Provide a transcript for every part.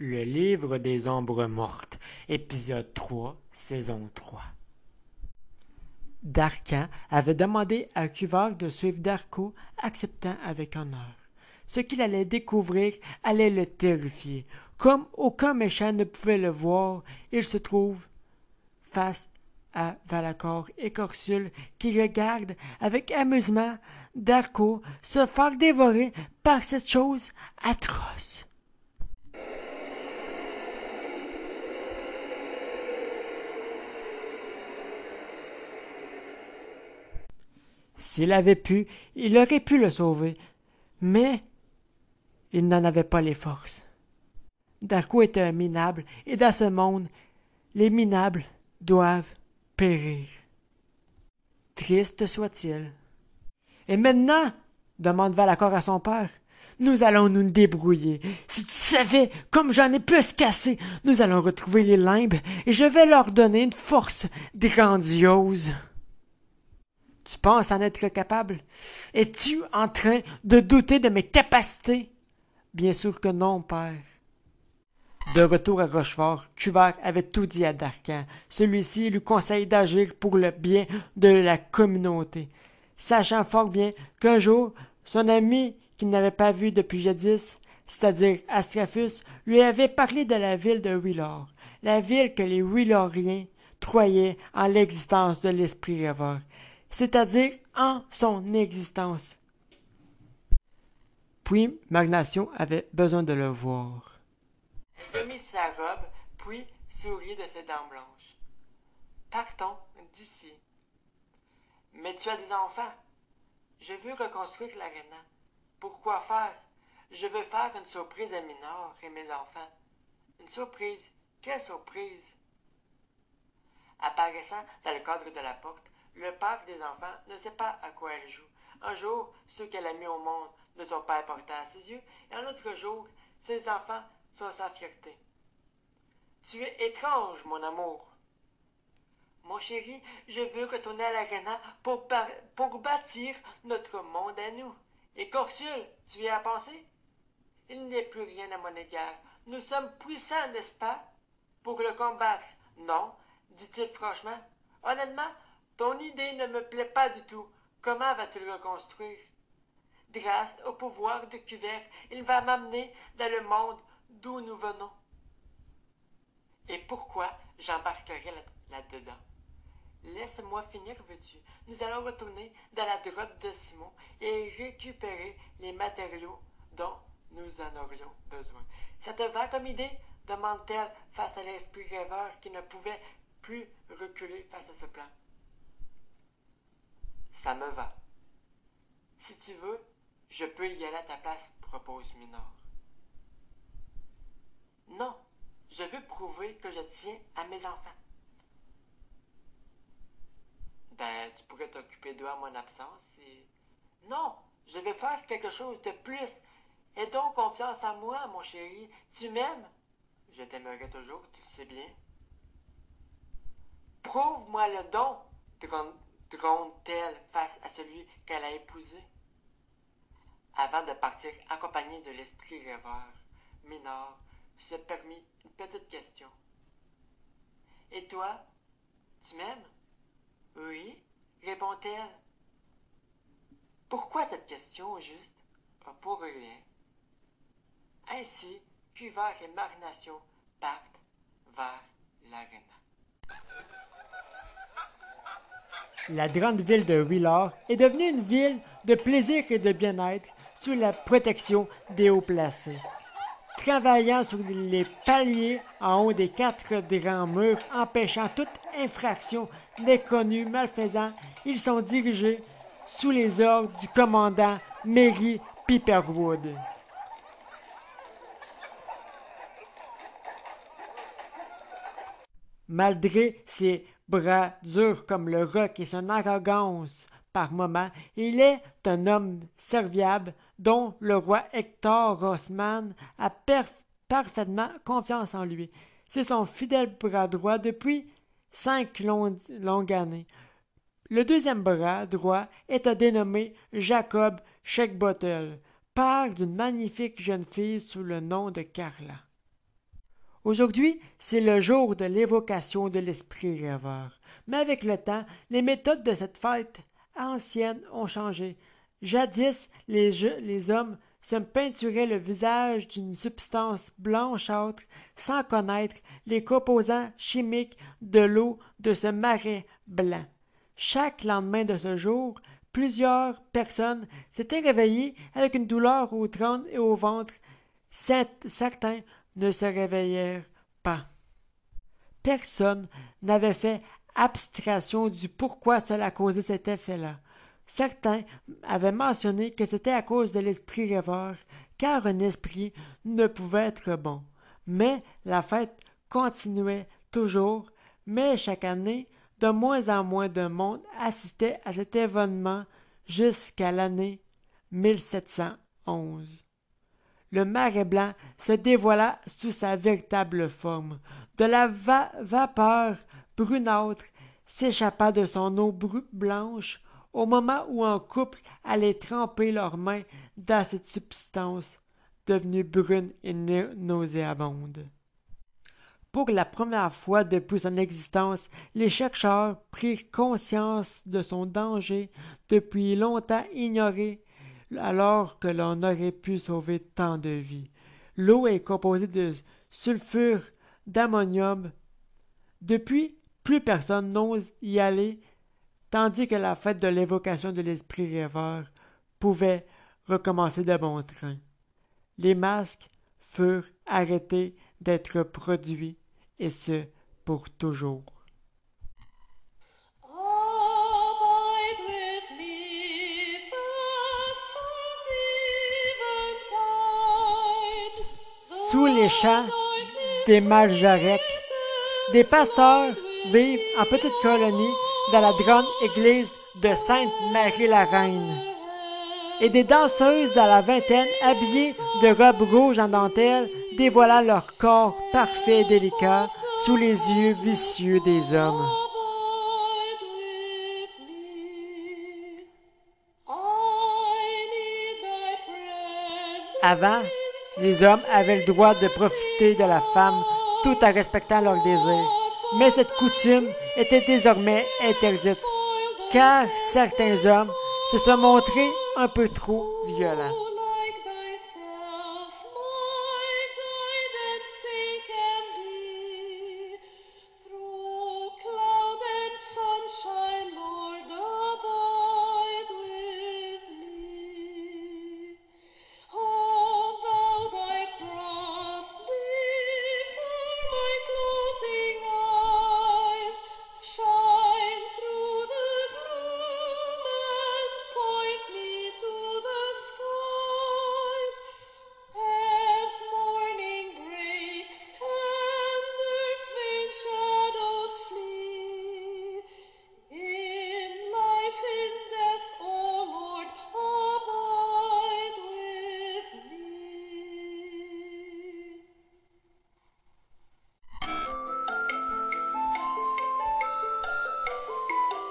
Le livre des ombres mortes, épisode 3, saison 3. Darkan avait demandé à Cuvard de suivre Darko, acceptant avec honneur. Ce qu'il allait découvrir allait le terrifier. Comme aucun méchant ne pouvait le voir, il se trouve face à Valakor et Corsule qui regardent avec amusement Darko se faire dévorer par cette chose atroce. S'il avait pu, il aurait pu le sauver, mais il n'en avait pas les forces. Darko était un minable, et dans ce monde, les minables doivent périr. Triste soit-il. Et maintenant, demande Valacor à son père, nous allons nous débrouiller. Si tu savais comme j'en ai plus cassé, nous allons retrouver les limbes et je vais leur donner une force grandiose. Tu penses en être capable? Es-tu en train de douter de mes capacités? Bien sûr que non, père. De retour à Rochefort, Cuvert avait tout dit à Darcan. Celui-ci lui conseille d'agir pour le bien de la communauté, sachant fort bien qu'un jour, son ami qu'il n'avait pas vu depuis jadis, c'est-à-dire Astraphus, lui avait parlé de la ville de Willor, la ville que les Willoriens croyaient en l'existence de l'esprit rêveur, c'est-à-dire en son existence. Puis Magnation avait besoin de le voir. Il sa robe, puis sourit de ses dents blanches. Partons d'ici. Mais tu as des enfants. Je veux reconstruire l'aréna. Pourquoi faire? Je veux faire une surprise à Minor et mes enfants. Une surprise? Quelle surprise? Apparaissant dans le cadre de la porte, le père des enfants ne sait pas à quoi elle joue. Un jour, ceux qu'elle a mis au monde ne sont pas importants à ses yeux, et un autre jour, ses enfants sont sa fierté. Tu es étrange, mon amour. Mon chéri, je veux retourner à l'aréna pour, pour bâtir notre monde à nous. Et Corsule, tu y as pensé? Il n'est plus rien à mon égard. Nous sommes puissants, n'est-ce pas? Pour le combattre. Non, dit-il franchement. Honnêtement, ton idée ne me plaît pas du tout. Comment vas-tu le reconstruire? Grâce au pouvoir de Cuvert, il va m'amener dans le monde d'où nous venons. Et pourquoi j'embarquerai là-dedans? Laisse-moi finir, veux-tu? Nous allons retourner dans la grotte de Simon et récupérer les matériaux dont nous en aurions besoin. Ça te va comme idée? demande-t-elle face à l'esprit rêveur qui ne pouvait plus reculer face à ce plan. Ça me va. Si tu veux, je peux y aller à ta place, propose Minor. Non, je veux prouver que je tiens à mes enfants. Ben, tu pourrais t'occuper d'eux en mon absence et... Non, je vais faire quelque chose de plus. Aie donc confiance en moi, mon chéri. Tu m'aimes? Je t'aimerai toujours, tu le sais bien. Prouve-moi le don, gronde-t-elle face à celui qu'elle a épousé? Avant de partir accompagnée de l'esprit rêveur, Minor se permit une petite question. Et toi, tu m'aimes? Oui, répond-elle. Pourquoi cette question au juste? Pour rien. Ainsi, Cuvert et Marination partent vers l'aréna. La grande ville de Willard est devenue une ville de plaisir et de bien-être sous la protection des hauts placés. Travaillant sur les paliers en haut des quatre grands murs empêchant toute infraction des connus malfaisants, ils sont dirigés sous les ordres du commandant Mary Pepperwood. Malgré ses bras durs comme le roc et son arrogance par moments, il est un homme serviable dont le roi Hector Rossman a parfaitement confiance en lui. C'est son fidèle bras droit depuis cinq longues années. Le deuxième bras droit est un dénommé Jacob Sheckbottle, père d'une magnifique jeune fille sous le nom de Carla. Aujourd'hui, c'est le jour de l'évocation de l'esprit rêveur. Mais avec le temps, les méthodes de cette fête ancienne ont changé. Jadis, les, hommes se peinturaient le visage d'une substance blanchâtre sans connaître les composants chimiques de l'eau de ce marais blanc. Chaque lendemain de ce jour, plusieurs personnes s'étaient réveillées avec une douleur au trône et au ventre. Certains ne se réveillèrent pas. Personne n'avait fait abstraction du pourquoi cela causait cet effet-là. Certains avaient mentionné que c'était à cause de l'esprit rêveur, car un esprit ne pouvait être bon. Mais la fête continuait toujours, mais chaque année, de moins en moins de monde assistait à cet événement jusqu'à l'année 1711. Le marais blanc se dévoila sous sa véritable forme. De la vapeur brunâtre s'échappa de son eau blanche au moment où un couple allait tremper leurs mains dans cette substance devenue brune et nauséabonde. Pour la première fois depuis son existence, les chercheurs prirent conscience de son danger depuis longtemps ignoré alors que l'on aurait pu sauver tant de vies. L'eau est composée de sulfure d'ammonium. Depuis, plus personne n'ose y aller, tandis que la fête de l'évocation de l'esprit rêveur pouvait recommencer de bon train. Les masques furent arrêtés d'être produits, et ce pour toujours. Sous les champs des Maljarecs, des pasteurs vivent en petite colonie dans la grande église de Sainte-Marie-la-Reine. Et des danseuses dans la vingtaine, habillées de robes rouges en dentelle, dévoilant leur corps parfait et délicat sous les yeux vicieux des hommes. Avant, les hommes avaient le droit de profiter de la femme tout en respectant leurs désirs. Mais cette coutume était désormais interdite, car certains hommes se sont montrés un peu trop violents.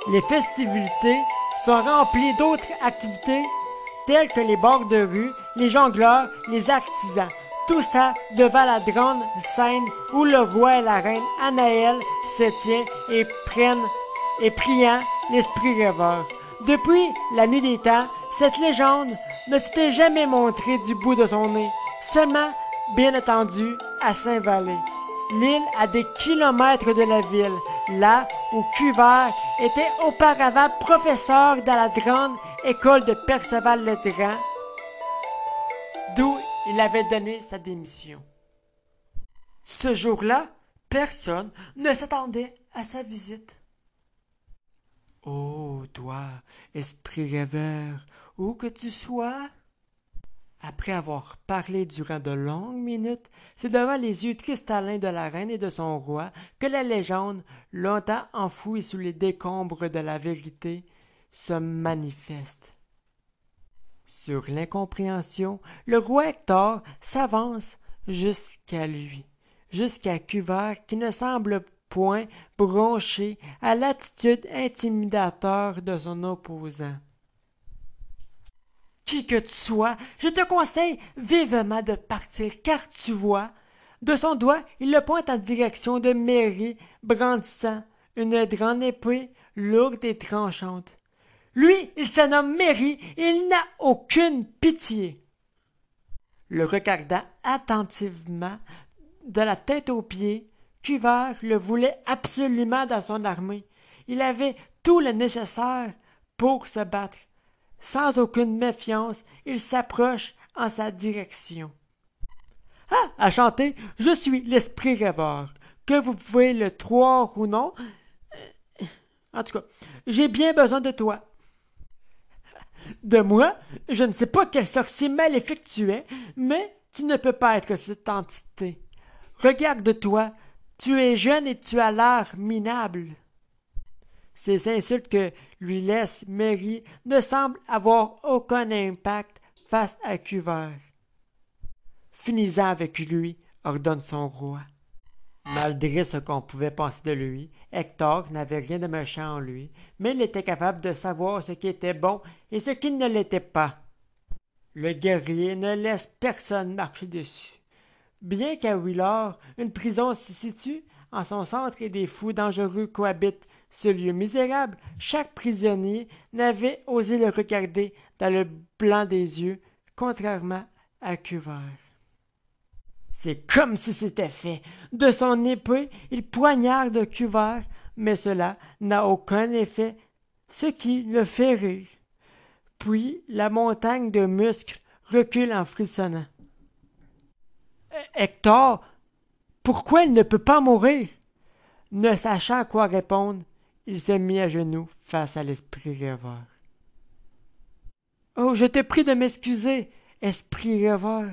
Les festivités sont remplies d'autres activités telles que les bords de rue, les jongleurs, les artisans. Tout ça devant la grande scène où le roi et la reine Anaël se tiennent et prennent et priant l'esprit rêveur. Depuis la nuit des temps, cette légende ne s'était jamais montrée du bout de son nez, seulement, bien entendu, à Saint-Valais. L'île a des kilomètres de la ville, là où Cuvert était auparavant professeur dans la grande école de Perceval le Grand, d'où il avait donné sa démission. Ce jour-là, personne ne s'attendait à sa visite. Oh, toi, esprit rêveur, où que tu sois, après avoir parlé durant de longues minutes, c'est devant les yeux cristallins de la reine et de son roi que la légende, longtemps enfouie sous les décombres de la vérité, se manifeste. Sur l'incompréhension, le roi Hector s'avance jusqu'à lui, jusqu'à Cuvert qui ne semble point broncher à l'attitude intimidateur de son opposant qui que tu sois, je te conseille vivement de partir, car tu vois, De son doigt, il le pointe en direction de Mary, brandissant une grande épée lourde et tranchante. Lui, il se nomme Mary et il n'a aucune pitié. Le regardant attentivement, de la tête aux pieds, Cuvert le voulait absolument dans son armée. Il avait tout le nécessaire pour se battre. Sans aucune méfiance, il s'approche en sa direction. Ah, à chanter, je suis l'esprit rêveur. Que vous pouvez le croire ou non. En tout cas, j'ai bien besoin de toi. De moi, je ne sais pas quel sorcier maléfique tu es, mais tu ne peux pas être cette entité. Regarde-toi, tu es jeune et tu as l'air minable. Ces insultes que lui laisse Mary ne semblent avoir aucun impact face à Cuvert. Finis avec lui, ordonne son roi. Malgré ce qu'on pouvait penser de lui, Hector n'avait rien de méchant en lui, mais il était capable de savoir ce qui était bon et ce qui ne l'était pas. Le guerrier ne laisse personne marcher dessus. Bien qu'à Willard, une prison s'y situe, en son centre et des fous dangereux cohabitent ce lieu misérable, chaque prisonnier n'avait osé le regarder dans le blanc des yeux, contrairement à Cuvert. C'est comme si c'était fait. De son épée, il poignarde Cuvert, mais cela n'a aucun effet, ce qui le fait rire. Puis la montagne de muscles recule en frissonnant. Hector, pourquoi il ne peut pas mourir? Ne sachant quoi répondre, il se mit à genoux face à l'esprit rêveur. Oh, je te prie de m'excuser, esprit rêveur.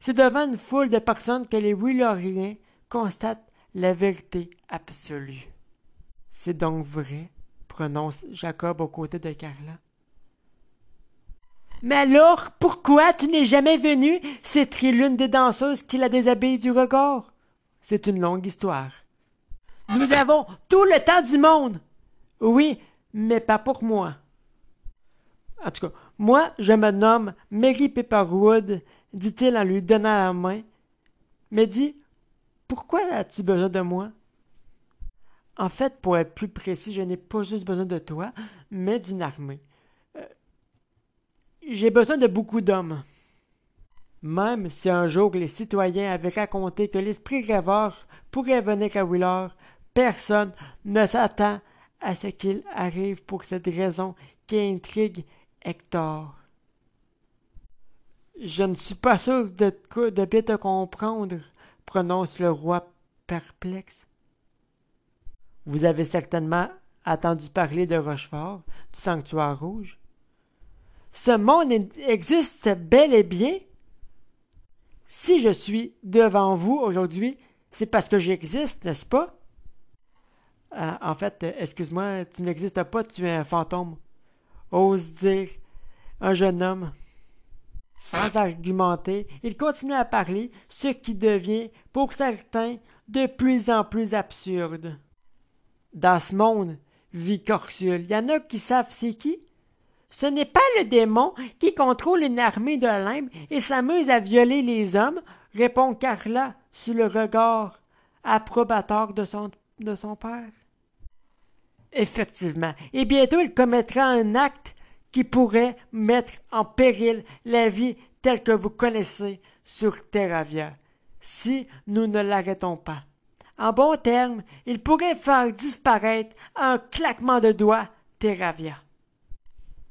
C'est devant une foule de personnes que les Willoriens constatent la vérité absolue. C'est donc vrai, prononce Jacob aux côtés de Carla. Mais alors, pourquoi tu n'es jamais venu s'étrie l'une des danseuses qui la déshabille du regard? C'est une longue histoire. Nous avons tout le temps du monde. Oui, mais pas pour moi. En tout cas, moi, je me nomme Mary Pepperwood dit-il en lui donnant la main. Mais dis, pourquoi as-tu besoin de moi? En fait, pour être plus précis, je n'ai pas juste besoin de toi, mais d'une armée. Euh, j'ai besoin de beaucoup d'hommes. Même si un jour les citoyens avaient raconté que l'esprit rêveur pourrait venir à Willard, personne ne s'attend à ce qu'il arrive pour cette raison qui intrigue Hector. Je ne suis pas sûr de, de bien te comprendre, prononce le roi perplexe. Vous avez certainement entendu parler de Rochefort, du sanctuaire rouge. Ce monde existe bel et bien. Si je suis devant vous aujourd'hui, c'est parce que j'existe, n'est-ce pas? Euh, en fait, excuse-moi, tu n'existes pas, tu es un fantôme. Ose dire un jeune homme sans argumenter, il continue à parler, ce qui devient, pour certains, de plus en plus absurde. Dans ce monde, vit Corsule, il y en a qui savent c'est qui? Ce n'est pas le démon qui contrôle une armée de limbes et s'amuse à violer les hommes, répond Carla sous le regard approbateur de son père. Effectivement, et bientôt il commettra un acte qui pourrait mettre en péril la vie telle que vous connaissez sur Terravia, si nous ne l'arrêtons pas. En bon terme, il pourrait faire disparaître un claquement de doigts Terravia.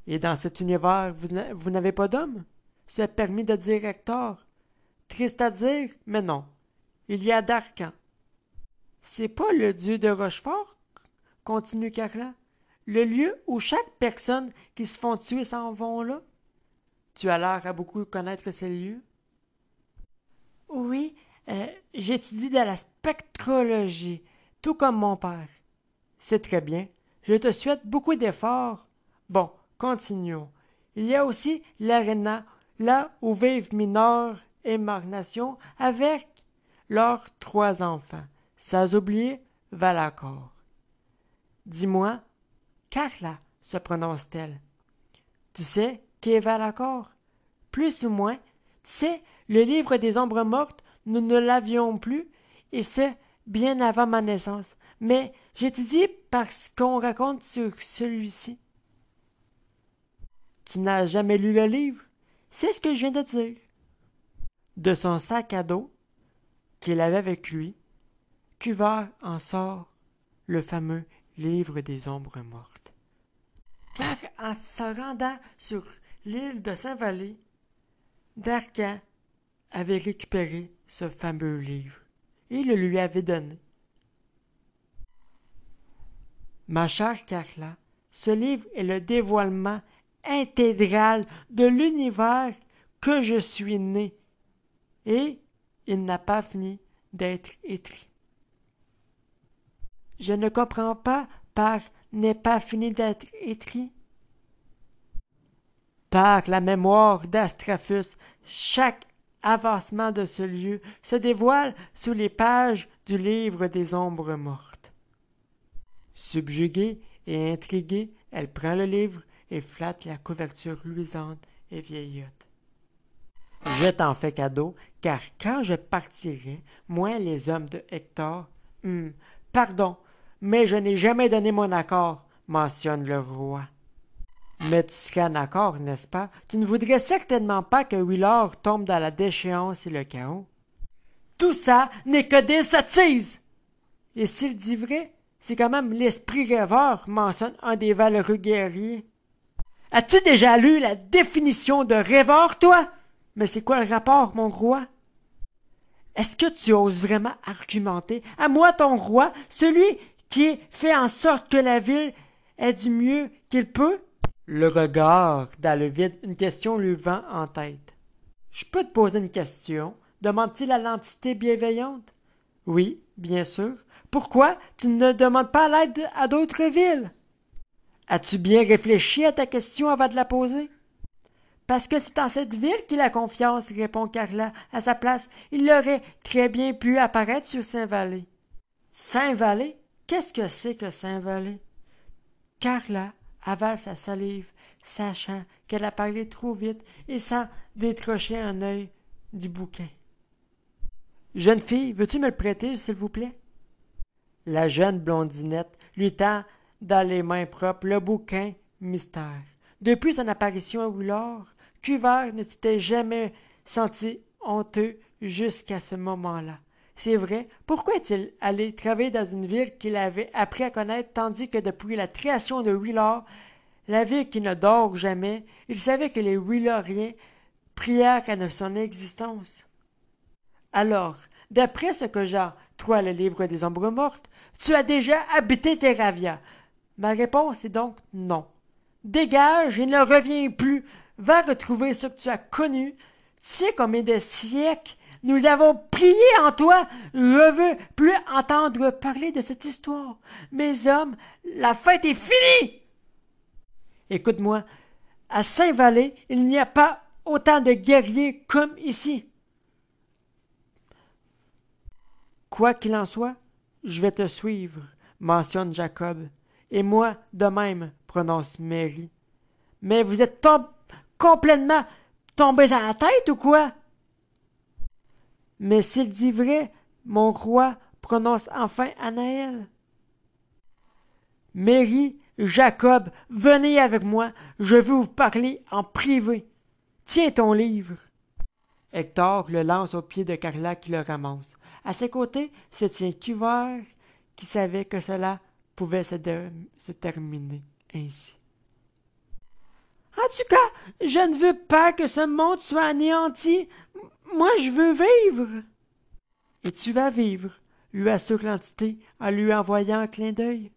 Et dans cet univers, vous n'avez pas d'homme? Se permis de dire Hector. Triste à dire, mais non. Il y a Darkan. C'est pas le dieu de Rochefort? Continue Carla le lieu où chaque personne qui se font tuer s'en vont là? Tu as l'air à beaucoup connaître ces lieux? Oui, euh, j'étudie de la spectrologie, tout comme mon père. C'est très bien. Je te souhaite beaucoup d'efforts. Bon, continuons. Il y a aussi l'aréna, là où vivent Minor et Marnation avec leurs trois enfants. Sans oublier Valacor. Dis-moi, Carla, se prononce-t-elle. Tu sais, qu'est Valacor? Plus ou moins. Tu sais, le livre des ombres mortes nous ne l'avions plus, et ce, bien avant ma naissance. Mais j'étudie parce qu'on raconte sur celui-ci. Tu n'as jamais lu le livre? C'est ce que je viens de dire. De son sac à dos, qu'il avait avec lui, Cuvard en sort le fameux livre des ombres mortes. Car en se rendant sur l'île de Saint-Valé, Darcan avait récupéré ce fameux livre et le lui avait donné. Ma chère Carla, ce livre est le dévoilement intégral de l'univers que je suis né, et il n'a pas fini d'être écrit. Je ne comprends pas par n'est pas fini d'être écrit. Par la mémoire d'Astraphus, chaque avancement de ce lieu se dévoile sous les pages du livre des ombres mortes. Subjuguée et intriguée, elle prend le livre et flatte la couverture luisante et vieillotte. Je t'en fais cadeau, car quand je partirai, moi les hommes de Hector, hum, pardon, mais je n'ai jamais donné mon accord, mentionne le roi. Mais tu serais en accord, n'est-ce pas? Tu ne voudrais certainement pas que Willard tombe dans la déchéance et le chaos. Tout ça n'est que des sottises! Et s'il dit vrai, c'est quand même l'esprit rêveur, mentionne un des valeureux guerriers. As-tu déjà lu la définition de rêveur, toi? Mais c'est quoi le rapport, mon roi? Est-ce que tu oses vraiment argumenter? À moi, ton roi, celui qui fait en sorte que la ville ait du mieux qu'il peut? Le regard dans le vide, une question lui vint en tête. Je peux te poser une question, demande-t-il à l'entité bienveillante? Oui, bien sûr. Pourquoi tu ne demandes pas l'aide à d'autres villes? As-tu bien réfléchi à ta question avant de la poser? Parce que c'est en cette ville qu'il a confiance, répond Carla. À sa place, il aurait très bien pu apparaître sur Saint-Valé. Saint-Valé? Qu'est-ce que c'est que Saint-Valé? Carla avale sa salive, sachant qu'elle a parlé trop vite et sans décrocher un œil du bouquin. Jeune fille, veux-tu me le prêter, s'il vous plaît? La jeune blondinette lui tend dans les mains propres le bouquin mystère. Depuis son apparition à Willard, Cuvert ne s'était jamais senti honteux jusqu'à ce moment-là. C'est vrai, pourquoi est-il allé travailler dans une ville qu'il avait appris à connaître, tandis que depuis la création de Willard, la ville qui ne dort jamais, il savait que les Willariens prièrent à son existence? Alors, d'après ce que Jean, toi le livre des ombres mortes, tu as déjà habité Terravia. Ma réponse est donc non. Dégage et ne reviens plus. Va retrouver ce que tu as connu. Tu sais combien de siècles nous avons prié en toi. Je veux plus entendre parler de cette histoire. Mes hommes, la fête est finie. Écoute-moi, à Saint-Valais, il n'y a pas autant de guerriers comme ici. Quoi qu'il en soit, je vais te suivre, mentionne Jacob. Et moi, de même, prononce Mary. Mais vous êtes complètement tombés à la tête ou quoi? Mais s'il dit vrai, mon roi prononce enfin Anaël. Mary, Jacob, venez avec moi, je veux vous parler en privé. Tiens ton livre. Hector le lance aux pieds de Carla qui le ramasse. À ses côtés se tient Cuvert, qui savait que cela pouvait se terminer ainsi. En tout cas, je ne veux pas que ce monde soit anéanti. Moi, je veux vivre. Et tu vas vivre, lui assure l'entité en lui envoyant un clin d'œil.